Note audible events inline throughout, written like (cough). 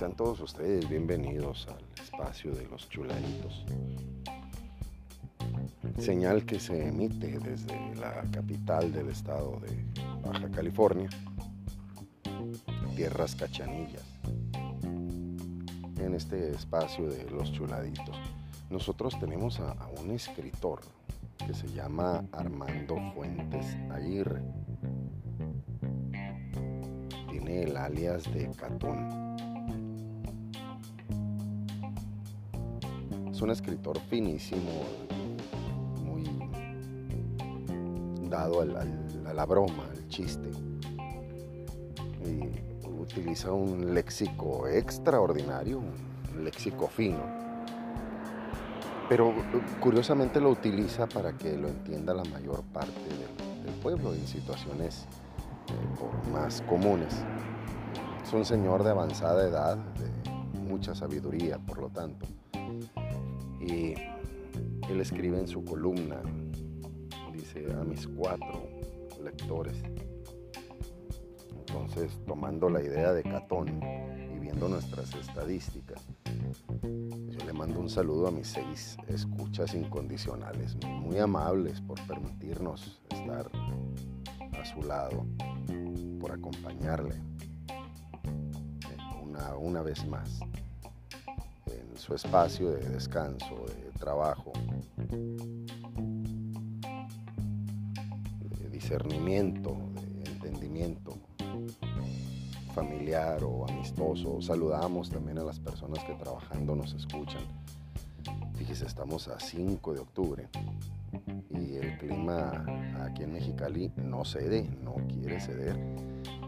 Sean todos ustedes bienvenidos al espacio de los chuladitos. Señal que se emite desde la capital del estado de Baja California, Tierras Cachanillas, en este espacio de los chuladitos. Nosotros tenemos a, a un escritor que se llama Armando Fuentes Aguirre. Tiene el alias de Catón es un escritor finísimo, muy dado a la broma, al chiste. Y utiliza un léxico extraordinario, un léxico fino. Pero curiosamente lo utiliza para que lo entienda la mayor parte del, pueblo en situaciones eh, más comunes. Es un señor de avanzada edad, de mucha sabiduría, por lo tanto y él escribe en su columna, dice a mis cuatro lectores. Entonces, tomando la idea de Catón y viendo nuestras estadísticas, yo le mando un saludo a mis seis escuchas incondicionales, muy amables por permitirnos estar a su lado, por acompañarle una, una vez más su espacio de descanso, de trabajo, de discernimiento, de entendimiento familiar o amistoso. Saludamos también a las personas que trabajando nos escuchan. Fíjese, estamos a 5 de octubre y el clima aquí en Mexicali no cede, no quiere ceder.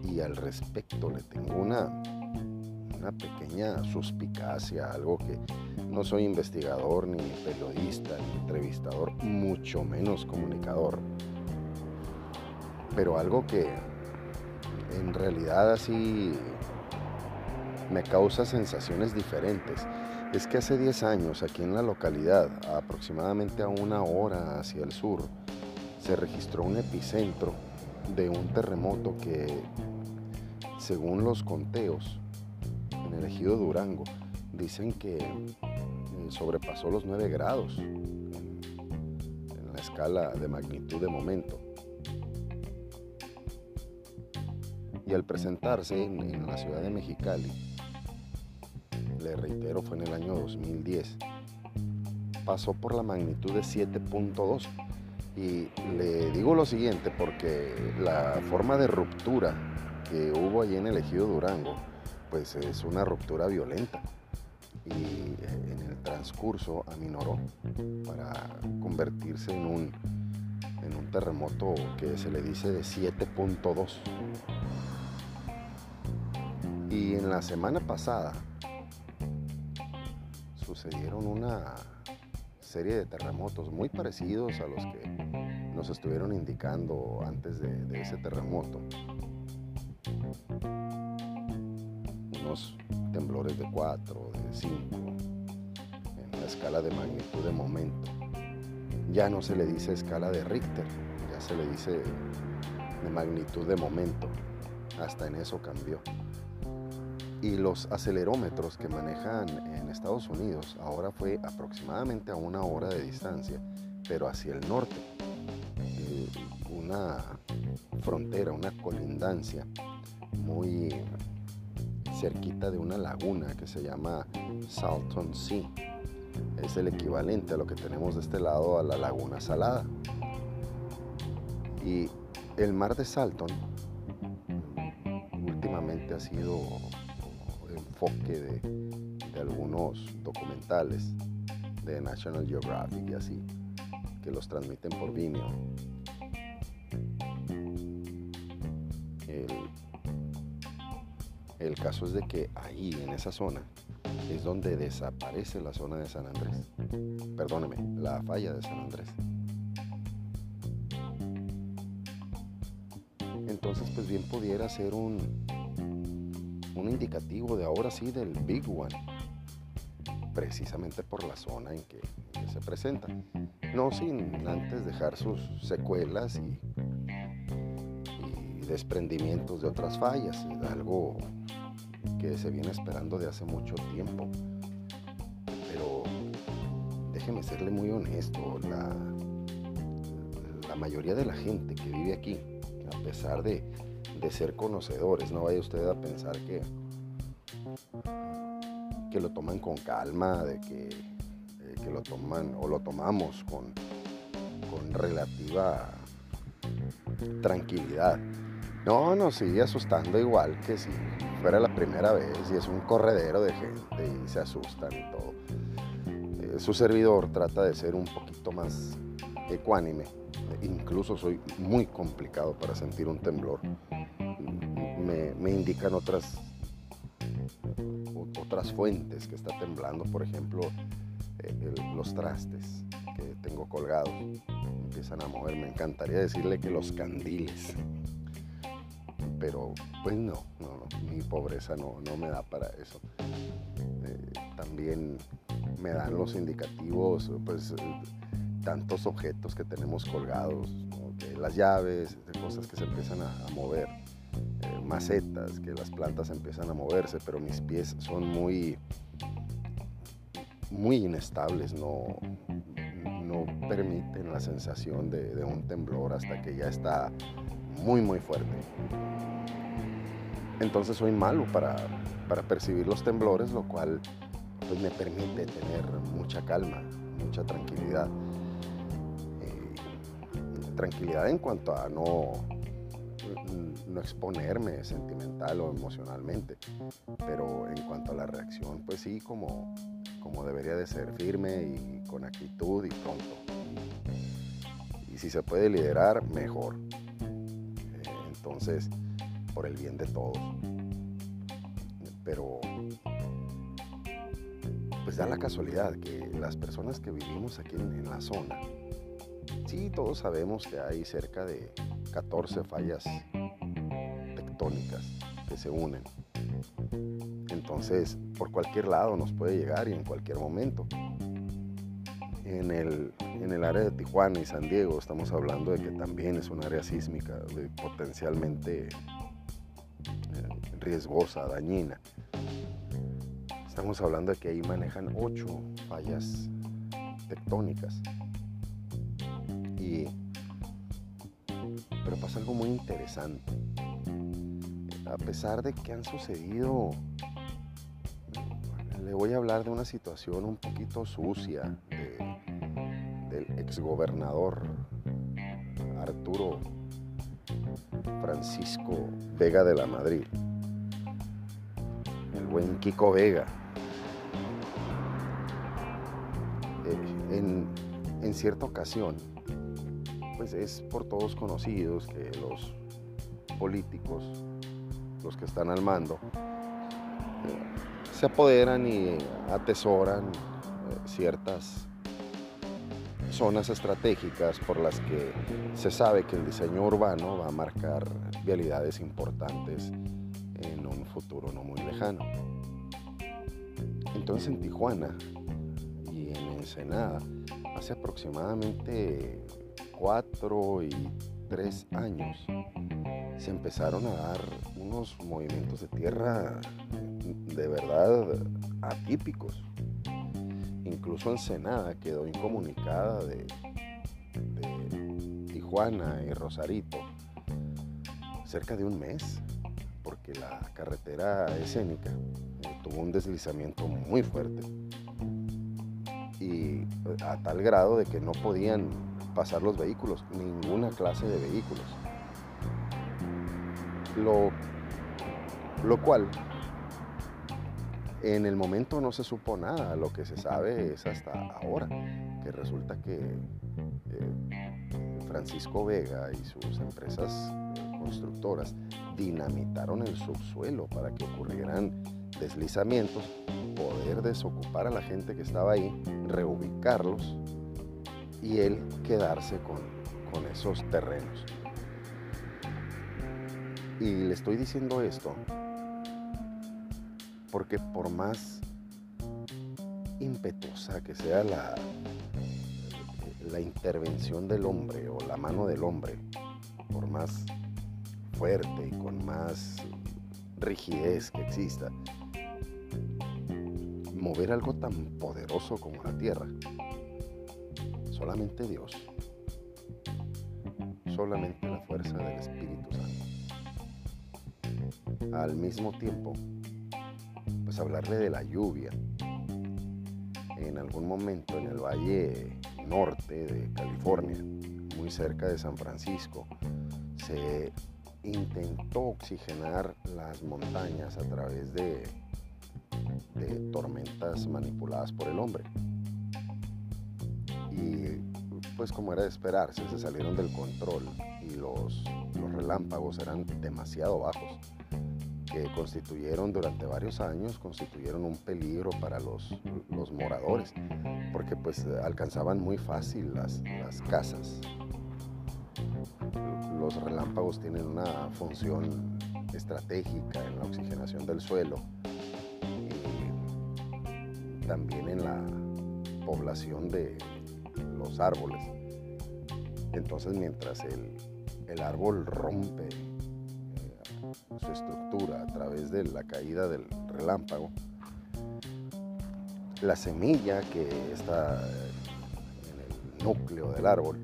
Y al respecto le tengo una una pequeña suspicacia, algo que no soy investigador, ni periodista, ni entrevistador, mucho menos comunicador. Pero algo que en realidad así me causa sensaciones diferentes. Es que hace 10 años aquí en la localidad, aproximadamente a una hora hacia el sur, se registró un epicentro de un terremoto que, según los conteos, el ejido Durango. Dicen que eh, sobrepasó los 9 grados en, la escala de magnitud de momento. Y al presentarse en, la ciudad de Mexicali, le reitero, fue en el año 2010, pasó por la magnitud de 7.2. Y le digo lo siguiente, porque la forma de ruptura que hubo allí en el ejido Durango pues es una ruptura violenta y eh, en el transcurso aminoró para convertirse en un, en un terremoto que se le dice de 7.2. Y en la semana pasada sucedieron una serie de terremotos muy parecidos a los que nos estuvieron indicando antes de, de ese terremoto temblores de 4, de 5, en la escala de magnitud de momento. Ya no se le dice escala de Richter, ya se le dice de magnitud de momento. Hasta en eso cambió. Y los acelerómetros que manejan en Estados Unidos ahora fue aproximadamente a una hora de distancia, pero hacia el norte. Eh, una frontera, una colindancia muy cerquita de una laguna que se llama Salton Sea. Es el equivalente a lo que tenemos de este lado a la laguna salada. Y el mar de Salton últimamente ha sido enfoque de, de algunos documentales de National Geographic y así, que los transmiten por Vimeo. El caso es de que ahí, en esa zona, es donde desaparece la zona de San Andrés. Perdóneme, la falla de San Andrés. Entonces, pues bien pudiera ser un, un indicativo de ahora sí del Big One, precisamente por la zona en que, se presenta. No sin antes dejar sus secuelas y, y desprendimientos de otras fallas, algo que se viene esperando de hace mucho tiempo. Pero déjeme serle muy honesto, la, la mayoría de la gente que vive aquí, a pesar de, de ser conocedores, no vaya usted a pensar que, que lo toman con calma, de que, que lo toman o lo tomamos con, con relativa tranquilidad. No, nos sigue asustando igual que si fuera la primera vez y es un corredero de gente y se asustan y todo. Eh, su servidor trata de ser un poquito más ecuánime. Incluso soy muy complicado para sentir un temblor. Me, indican otras, otras fuentes que está temblando, por ejemplo, eh, los trastes que tengo colgados empiezan a mover. Me encantaría decirle que los candiles pero pues no, no, mi pobreza no, no, me da para eso. Eh, también me dan los indicativos, pues tantos objetos que tenemos colgados, las llaves, cosas que se empiezan a, mover, eh, macetas, que las plantas empiezan a moverse, pero mis pies son muy, muy inestables, no, no permiten la sensación de un temblor hasta que ya está muy muy fuerte. Entonces soy malo para, percibir los temblores, lo cual pues, me permite tener mucha calma, mucha tranquilidad. Eh, tranquilidad en cuanto a no, no exponerme sentimental o emocionalmente, pero en cuanto a la reacción, pues sí, como, como debería de ser, firme y con actitud y pronto. Y si se puede liderar, mejor. Entonces, por el bien de todos. Pero pues da la casualidad que las personas que vivimos aquí en, la zona, sí, todos sabemos que hay cerca de 14 fallas tectónicas que se unen. Entonces, por cualquier lado nos puede llegar y en cualquier momento. En el, en el área de Tijuana y San Diego estamos hablando de que también es un área sísmica potencialmente riesgosa, dañina. Estamos hablando de que ahí manejan ocho fallas tectónicas. Y, pero pasa algo muy interesante. A pesar de que han sucedido, voy a hablar de una situación un poquito sucia del exgobernador Arturo Francisco Vega de la Madrid buen Kiko Vega. Eh, en, en, cierta ocasión, pues es por todos conocidos que los políticos, los que están al mando, eh, se apoderan y atesoran eh, ciertas zonas estratégicas por las que se sabe que el diseño urbano va a marcar vialidades importantes en un futuro no muy lejano. Entonces en Tijuana y en Ensenada, hace aproximadamente cuatro y tres años, se empezaron a dar unos movimientos de tierra de verdad atípicos. Incluso Ensenada quedó incomunicada de, Tijuana y Rosarito cerca de un mes porque la carretera escénica tuvo un deslizamiento muy fuerte y a tal grado de que no podían pasar los vehículos, ninguna clase de vehículos. Lo, lo cual en el momento no se supo nada, lo que se sabe es hasta ahora, que resulta que eh, Francisco Vega y sus empresas constructoras dinamitaron el subsuelo para que ocurrieran deslizamientos, poder desocupar a la gente que estaba ahí, reubicarlos y él quedarse con, con esos terrenos. Y le estoy diciendo esto porque por más impetuosa que sea la, la intervención del hombre o la mano del hombre, por más fuerte y con más rigidez que exista, mover algo tan poderoso como la tierra. Solamente Dios. Solamente la fuerza del Espíritu Santo. Al mismo tiempo, pues hablarle de la lluvia. En algún momento en el valle norte de California, muy cerca de San Francisco, se intentó oxigenar las montañas a través de, tormentas manipuladas por el hombre. Y pues como era de esperarse, se salieron del control y los relámpagos eran demasiado bajos que constituyeron durante varios años, constituyeron un peligro para los, los moradores, porque pues alcanzaban muy fácil las, las casas. Los relámpagos tienen una función estratégica en la oxigenación del suelo y también en la población de los árboles. Entonces mientras el, el árbol rompe su estructura a través de la caída del relámpago, la semilla que está en el núcleo del árbol,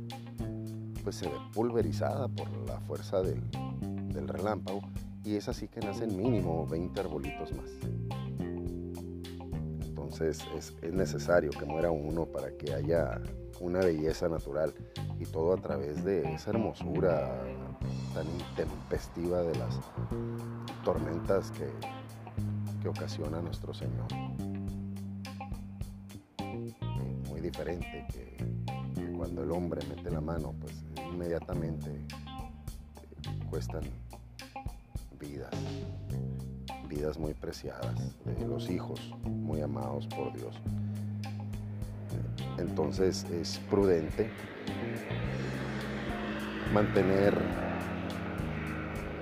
pues se ve pulverizada por la fuerza del, relámpago y es así que nacen mínimo 20 arbolitos más. Entonces es, es necesario que muera uno para que haya una belleza natural y todo a través de esa hermosura tan intempestiva de las tormentas que, que ocasiona nuestro Señor. Muy diferente que, cuando el hombre mete la mano, pues inmediatamente eh, cuestan vidas, vidas muy preciadas de los hijos muy amados por Dios. Entonces es prudente mantener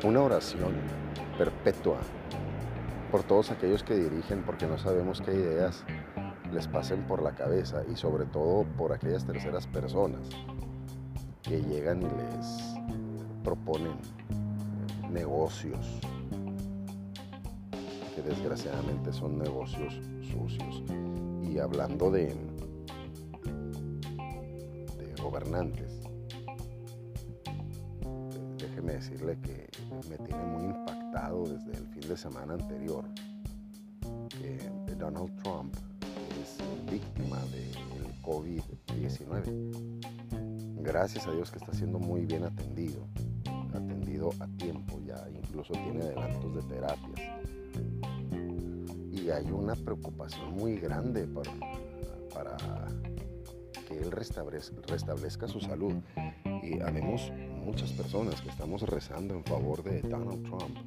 una oración perpetua por todos aquellos que dirigen porque no sabemos qué ideas les pasen por la cabeza y sobre todo por aquellas terceras personas que llegan y les proponen negocios que desgraciadamente son negocios sucios y hablando de gobernantes. Déjeme decirle que me tiene muy impactado desde el fin de semana anterior que Donald Trump es víctima del COVID-19. Gracias a Dios que está siendo muy bien atendido, atendido a tiempo, ya incluso tiene adelantos de terapias. Y hay una preocupación muy grande para, para que Él restablezca, su salud. Y habemos muchas personas que estamos rezando en favor de Donald Trump,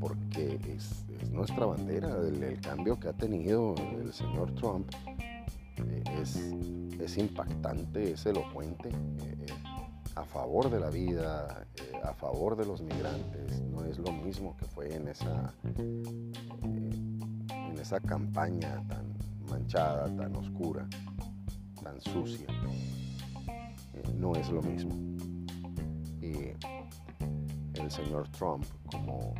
porque es, nuestra bandera, el, cambio que ha tenido el señor Trump eh, es, impactante, es elocuente, eh, a favor de la vida, eh, a favor de los migrantes, no es lo mismo que fue en esa, en esa campaña tan manchada, tan oscura tan sucia. No es lo mismo. Y el señor Trump, como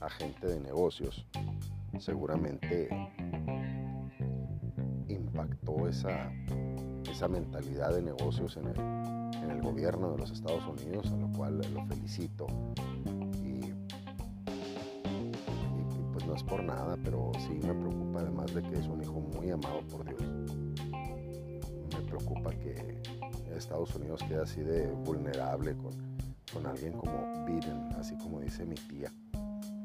agente de negocios, seguramente impactó esa, esa mentalidad de negocios en el, en el gobierno de los Estados Unidos, a lo cual lo felicito. Y, y pues no es por nada, pero sí me preocupa además de que es un hijo muy amado por Dios preocupa que Estados Unidos quede así de vulnerable con, con alguien como Biden, así como dice mi tía.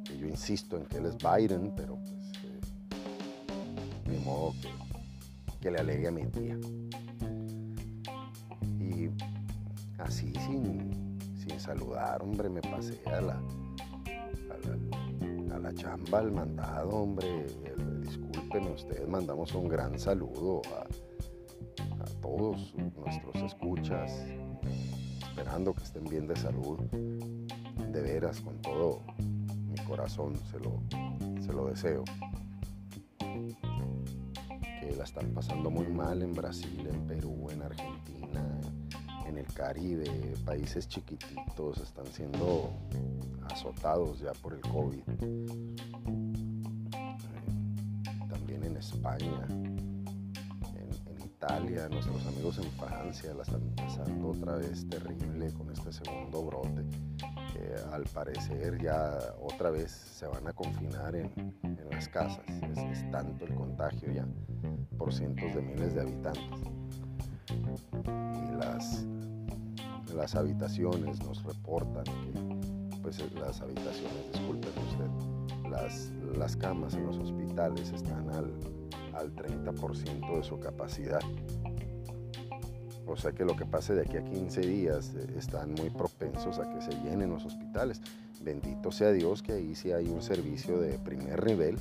Que yo insisto en que él es Biden, pero pues eh, ni modo que, le alegue a mi tía. Y así sin, sin saludar, hombre, me pasé a la, a la, chamba, al mandado, hombre. Discúlpeme ustedes, mandamos un gran saludo a todos nuestros escuchas, esperando que estén bien de salud. De veras, con todo mi corazón se lo, se lo deseo. Que la están pasando muy mal en Brasil, en Perú, en Argentina, en el Caribe, países chiquititos están siendo azotados ya por el COVID España, en, Italia, nuestros amigos en Francia la están pasando otra vez terrible con este segundo brote. al parecer ya otra vez se van a confinar en, las casas. Es, tanto el contagio ya por cientos de miles de habitantes. Y las, las habitaciones nos reportan que, pues las habitaciones, disculpen usted, las, las camas en los hospitales están al, al 30% de su capacidad. O sea que lo que pase de aquí a 15 días eh, están muy propensos a que se llenen los hospitales. Bendito sea Dios que ahí sí hay un servicio de primer nivel.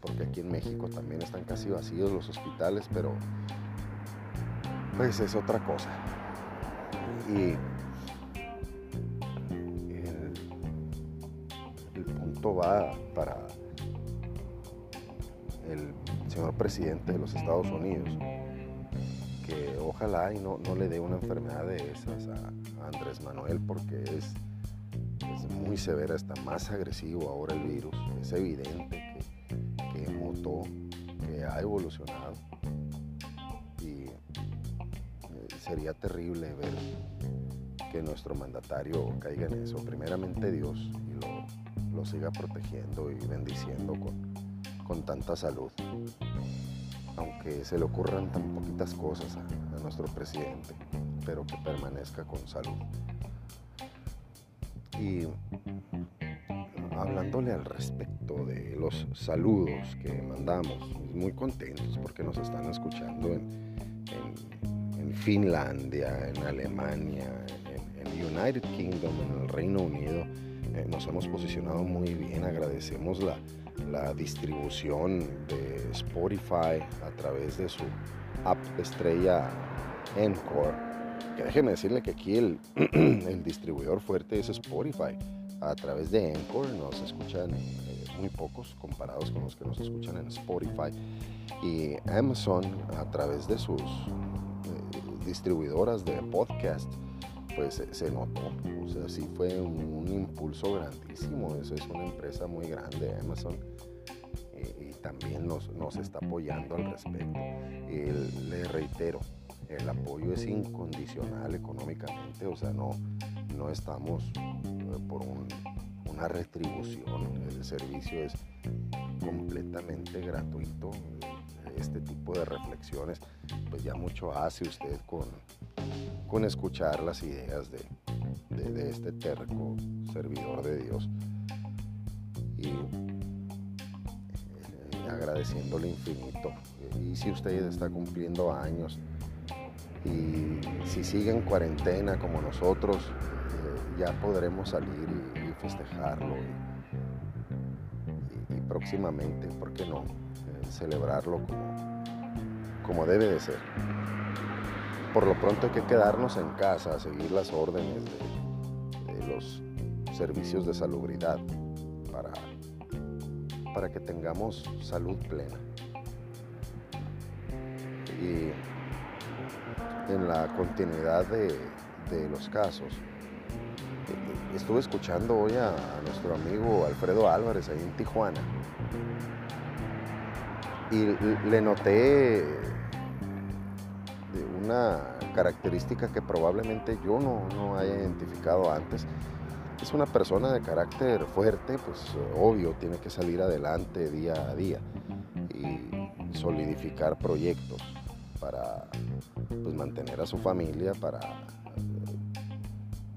Porque aquí en México también están casi vacíos los hospitales, pero pues es otra cosa. Y el punto va para el señor presidente de los Estados Unidos, que ojalá y no, no le dé una enfermedad de esas a, Andrés Manuel porque es, es, muy severa, está más agresivo ahora el virus, es evidente que, que mutó, que ha evolucionado. Y eh, sería terrible ver que nuestro mandatario caiga en eso. Primeramente Dios y lo, lo siga protegiendo y bendiciendo con, con tanta salud, aunque se le ocurran tan poquitas cosas a, nuestro presidente, pero que permanezca con salud. Y hablándole al respecto de los saludos que mandamos, muy contentos porque nos están escuchando en, Finlandia, en Alemania, en, en, United Kingdom, en el Reino Unido. Eh, nos hemos posicionado muy bien, agradecemos la, la distribución de Spotify a través de su app estrella Encore. Que déjeme decirle que aquí (clears throat) el, distribuidor fuerte es Spotify. A través de Encore nos escuchan eh, muy pocos comparados con los que nos escuchan en Spotify. Y Amazon a través de sus eh, distribuidoras de podcast pues se notó. O sea, sí fue un, impulso grandísimo. Eso es una empresa muy grande, Amazon. Y, también nos, nos, está apoyando al respecto. Y le reitero, el apoyo es incondicional económicamente, o sea, no, no estamos eh, por una retribución, el servicio es completamente gratuito. Este tipo de reflexiones, pues ya mucho hace usted con, con escuchar las ideas de, este terco servidor de Dios y eh, agradeciéndole infinito. Y si usted está cumpliendo años y si sigue en cuarentena como nosotros, eh, ya podremos salir y, festejarlo y, próximamente, ¿por qué no? Eh, celebrarlo como, como debe de ser por lo pronto hay que quedarnos en casa, seguir las órdenes de, los servicios de salubridad para, para que tengamos salud plena. Y en la continuidad de, los casos, estuve escuchando hoy a, nuestro amigo Alfredo Álvarez ahí en Tijuana y le noté una característica que probablemente yo no, haya identificado antes. Es una persona de carácter fuerte, pues obvio, tiene que salir adelante día a día y solidificar proyectos para pues, mantener a su familia, para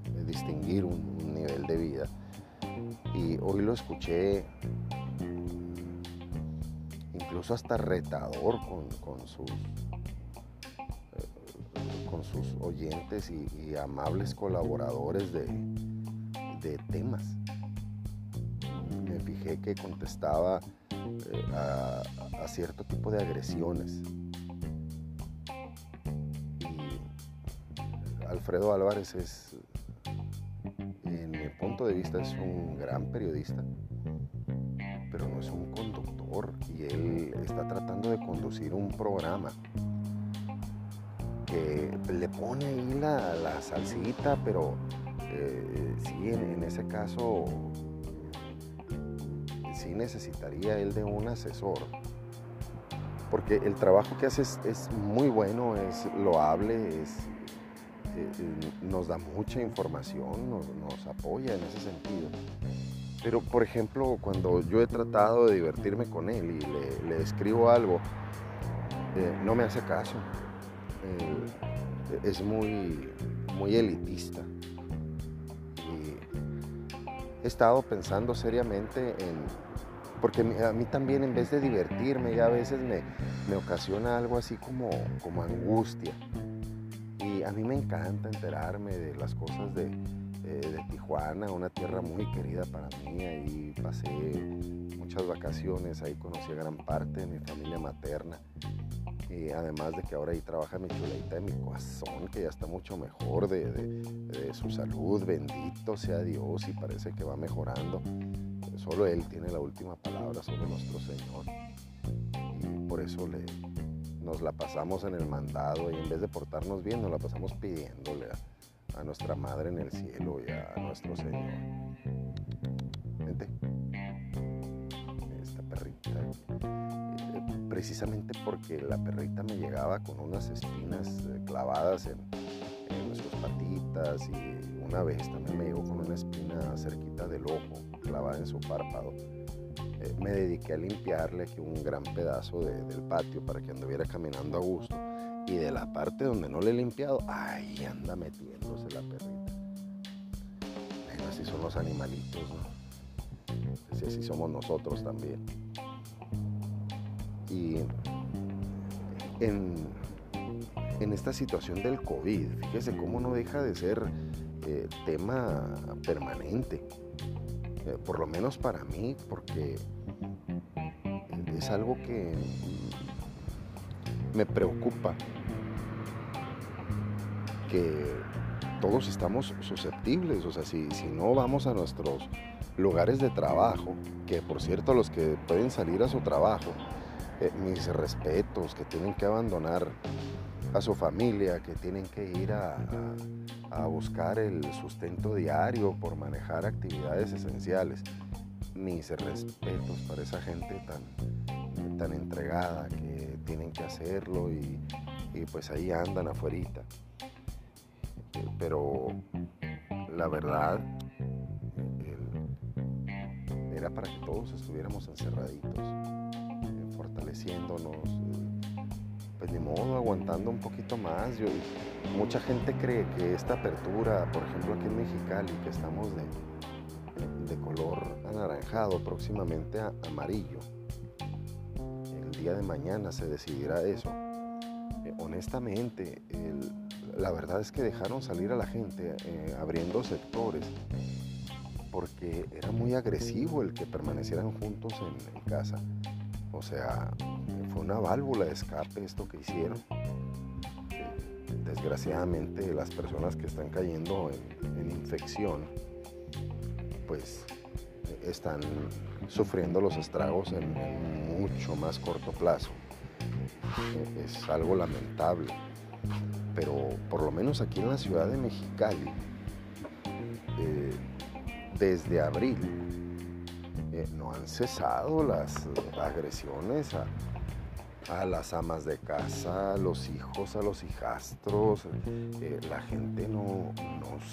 eh, distinguir un, nivel de vida. Y hoy lo escuché incluso hasta retador con, con sus con sus oyentes y, amables colaboradores de, temas. Me fijé que contestaba eh, a, cierto tipo de agresiones. Y Alfredo Álvarez es, en mi punto de vista, es un gran periodista, pero no es un conductor y él está tratando de conducir un programa que le pone ahí la, salsita, pero eh, sí, en, ese caso sí necesitaría él de un asesor, porque el trabajo que hace es, muy bueno, es loable, es, eh, nos da mucha información, nos, apoya en ese sentido. Pero, por ejemplo, cuando yo he tratado de divertirme con él y le, escribo algo, eh, no me hace caso. Eh, es muy, muy elitista. He estado pensando seriamente en porque a mí también en vez de divertirme ya a veces me, ocasiona algo así como, como angustia. Y a mí me encanta enterarme de las cosas de, eh, de Tijuana, una tierra muy querida para mí. Ahí pasé muchas vacaciones, ahí conocí a gran parte de mi familia materna. Y además de que ahora ahí trabaja mi chuleita de mi corazón, que ya está mucho mejor de, de su salud, bendito sea Dios y parece que va mejorando. Solo Él tiene la última palabra sobre nuestro Señor. Y por eso le, nos la pasamos en el mandado y en vez de portarnos bien, nos la pasamos pidiéndole a, nuestra Madre en el cielo y a, nuestro Señor. Vente. Esta perrita. Precisamente porque la perrita me llegaba con unas espinas eh, clavadas en, en nuestras patitas y una vez también me llegó con una espina cerquita del ojo clavada en su párpado. Eh, me dediqué a limpiarle aquí un gran pedazo del patio para que anduviera caminando a gusto. Y de la parte donde no le he limpiado, ahí anda metiéndose la perrita. así son los animalitos, ¿no? Así, así somos nosotros también. Y en, en esta situación del COVID, fíjese cómo no deja de ser eh, tema permanente. Eh, por lo menos para mí, porque es algo que me preocupa, que todos estamos susceptibles, o sea, si, si no vamos a nuestros lugares de trabajo, que por cierto los que pueden salir a su trabajo, eh, mis respetos, que tienen que abandonar a su familia, que tienen que ir a, buscar el sustento diario por manejar actividades esenciales. Mis respetos para esa gente tan, tan entregada que tienen que hacerlo y, pues ahí andan afuera. Pero la verdad era para que todos estuviéramos encerraditos, fortaleciéndonos, pues ni modo, aguantando un poquito más. Yo, mucha gente cree que esta apertura, por ejemplo aquí en Mexicali, que estamos de, de color anaranjado, próximamente a amarillo, el día de mañana se decidirá eso. Eh, honestamente, la verdad es que dejaron salir a la gente eh, abriendo sectores porque era muy agresivo el que permanecieran juntos en casa. O sea, fue una válvula de escape esto que hicieron. Desgraciadamente las personas que están cayendo en, infección, pues están sufriendo los estragos en, mucho más corto plazo. Es algo lamentable. Pero por lo menos aquí en la ciudad de Mexicali, eh, desde abril, eh, no han cesado las agresiones a, las amas de casa, a los hijos, a los hijastros. Eh, la gente no,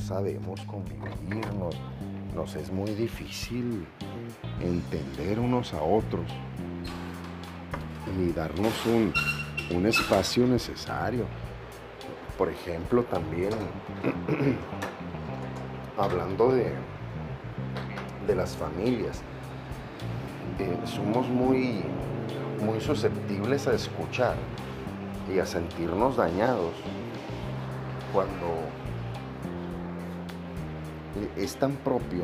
sabemos convivir, nos, es muy difícil entender unos a otros y darnos un, espacio necesario. Por ejemplo, también (clears throat) hablando de, de las familias, eh, somos muy muy susceptibles a escuchar y a sentirnos dañados cuando es tan propio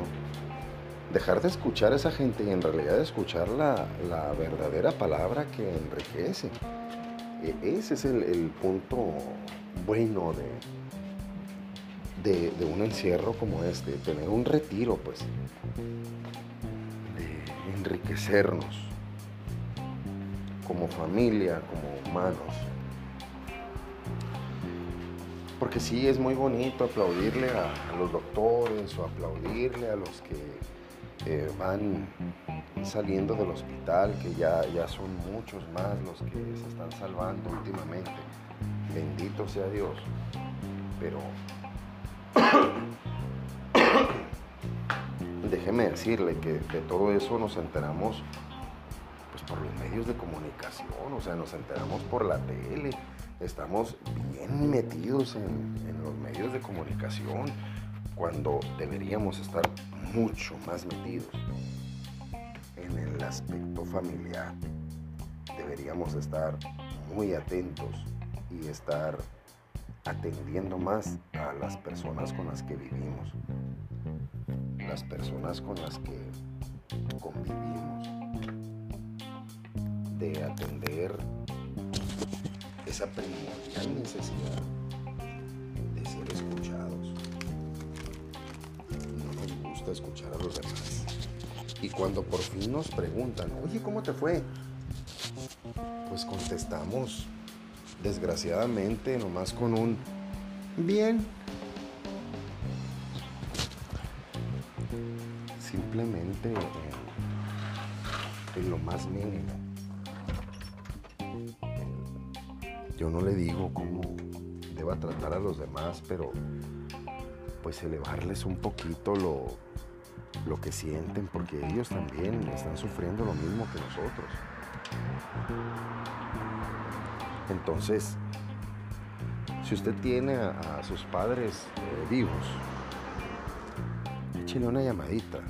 dejar de escuchar a esa gente y en realidad escuchar la, verdadera palabra que enriquece. E, ese es el, punto bueno de, de, un encierro como este, tener un retiro, pues, enriquecernos como familia, como humanos. Porque sí es muy bonito aplaudirle a, los doctores o aplaudirle a los que eh, van saliendo del hospital, que ya, ya son muchos más los que se están salvando últimamente. Bendito sea Dios. Pero déjeme decirle que de todo eso nos enteramos pues por los medios de comunicación, o sea, nos enteramos por la tele, estamos bien metidos en, en los medios de comunicación cuando deberíamos estar mucho más metidos en el aspecto familiar. Deberíamos estar muy atentos y estar atendiendo más a las personas con las que vivimos, las personas con las que convivimos, de atender esa primordial necesidad de ser escuchados. No nos gusta escuchar a los demás. Y cuando por fin nos preguntan, oye, ¿cómo te fue? Pues contestamos desgraciadamente, nomás con un bien. Simplemente en, lo más mínimo. Yo no le digo cómo deba tratar a los demás, pero pues elevarles un poquito lo, lo que sienten, porque ellos también están sufriendo lo mismo que nosotros. Entonces, si usted tiene a, sus padres eh, vivos, échele una llamadita.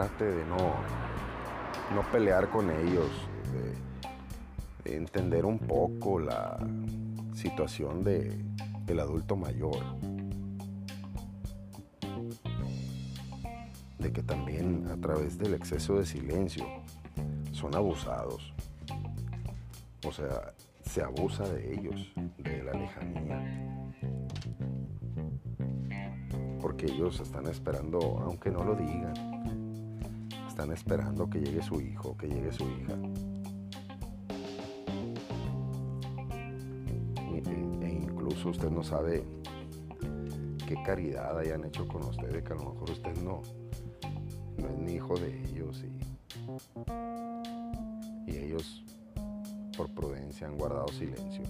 Trate de no, no pelear con ellos, de, entender un poco la situación de, del adulto mayor. De que también a través del exceso de silencio son abusados. O sea, se abusa de ellos, de la lejanía. Porque ellos están esperando, aunque no lo digan, están esperando que llegue su hijo, que llegue su hija. E, e incluso usted no sabe qué caridad hayan hecho con usted, que a lo mejor usted no, no es ni hijo de ellos y, y ellos por prudencia han guardado silencio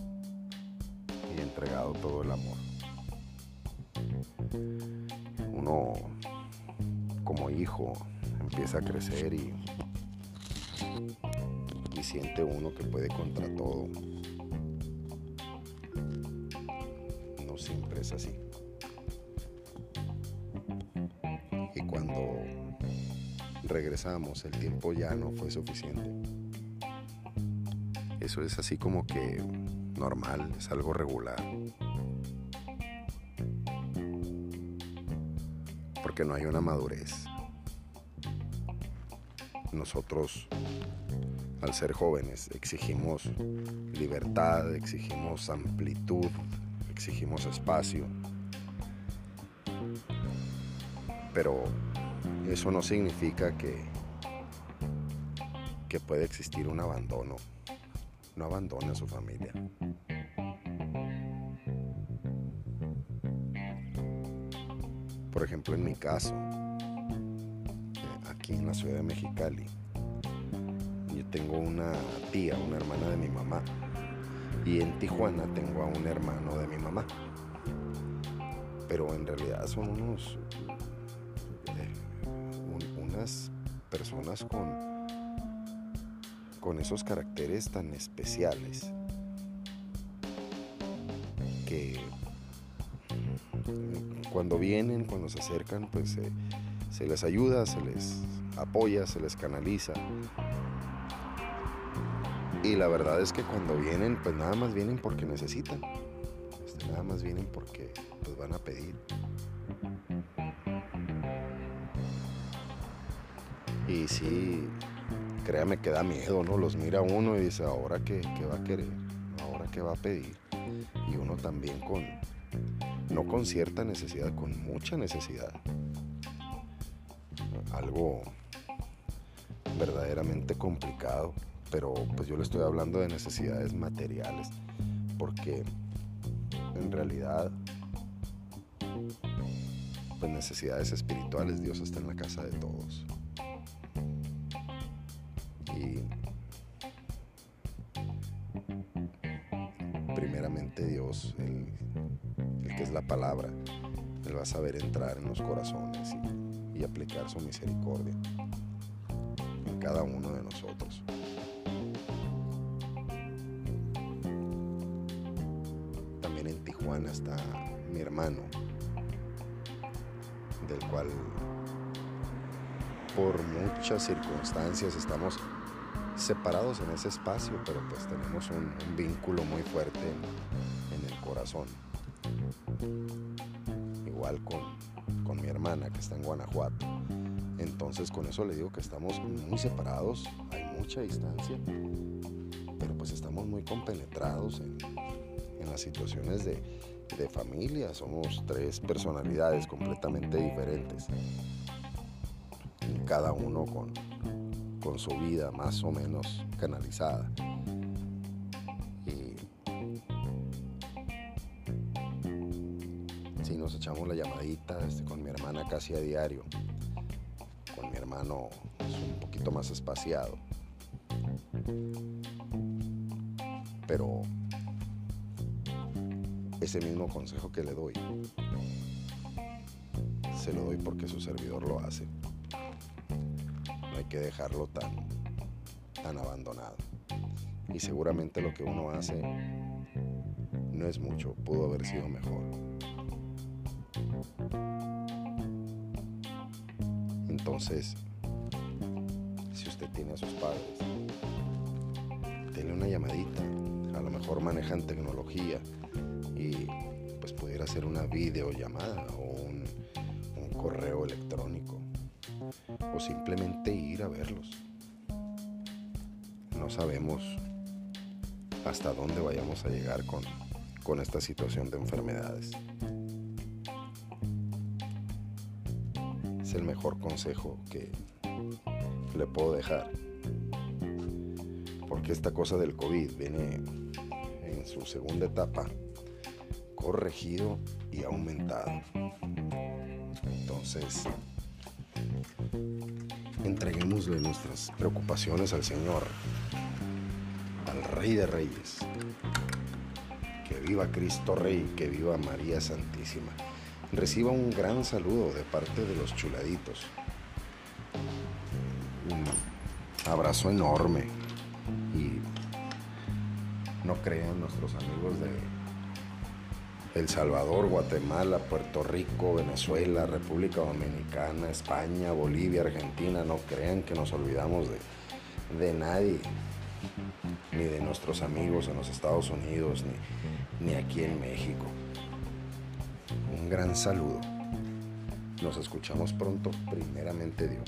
y entregado todo el amor. Uno como hijo empieza a crecer y, y siente uno que puede contra todo. No siempre es así. Y cuando regresamos el tiempo ya no fue suficiente. Eso es así como que normal, es algo regular. Porque no hay una madurez. Nosotros, al ser jóvenes, exigimos libertad, exigimos amplitud, exigimos espacio. Pero eso no significa que, que puede existir un abandono no abandone a su familia. Por ejemplo, en mi caso, en la ciudad de Mexicali, yo tengo una tía, una hermana de mi mamá, y en Tijuana tengo a un hermano de mi mamá. Pero en realidad son unos, eh, unas personas con con esos caracteres tan especiales que cuando vienen, cuando se acercan, pues se les ayuda, se les apoya, se les canaliza. Y la verdad es que cuando vienen, pues nada más vienen porque necesitan. Este, nada más vienen porque pues van a pedir. Y sí, créame que da miedo, ¿no? Los mira uno y dice, ahora qué, va a querer, ahora qué va a pedir. Y uno también con, no con cierta necesidad, con mucha necesidad. Algo verdaderamente complicado, pero pues yo le estoy hablando de necesidades materiales, porque en realidad, pues necesidades espirituales, Dios está en la casa de todos. Y primeramente Dios, el, que es la palabra, Él va a saber entrar en los corazones y, aplicar su misericordia cada uno de nosotros. También en Tijuana está mi hermano, del cual por muchas circunstancias estamos separados en ese espacio, pero pues tenemos un, vínculo muy fuerte en, el corazón. Igual con, con mi hermana que está en Guanajuato. Entonces con eso le digo que estamos muy separados, hay mucha distancia, pero pues estamos muy compenetrados en, las situaciones de, de familia. Somos tres personalidades completamente diferentes. cada uno con, con su vida más o menos canalizada. Y si nos echamos la llamadita este, con mi hermana casi a diario. Hermano es un poquito más espaciado. Pero ese mismo consejo que le doy, se lo doy porque su servidor lo hace hay que dejarlo tan, tan abandonado. Y seguramente lo que uno hace no es mucho, pudo haber sido mejor. Entonces, si usted tiene a sus padres, denle una llamadita. A lo mejor manejan tecnología y pues pudiera hacer una videollamada o un correo electrónico o simplemente ir a verlos. No sabemos hasta dónde vayamos a llegar con, con esta situación de enfermedades. Es el mejor consejo que le puedo dejar. Porque esta cosa del COVID viene en su segunda etapa corregido y aumentado. Entonces, entreguémosle nuestras preocupaciones al Señor, al Rey de Reyes. Que viva Cristo Rey, que viva María Santísima. Reciba un gran saludo de parte de los chuladitos. Un abrazo enorme. Y no crean nuestros amigos de el Salvador, Guatemala, Puerto Rico, Venezuela, República Dominicana, España, Bolivia, Argentina, no crean que nos olvidamos de, de nadie, ni de nuestros amigos en los Estados Unidos, ni, ni aquí en México. Gran saludo. Nos escuchamos pronto, primeramente Dios.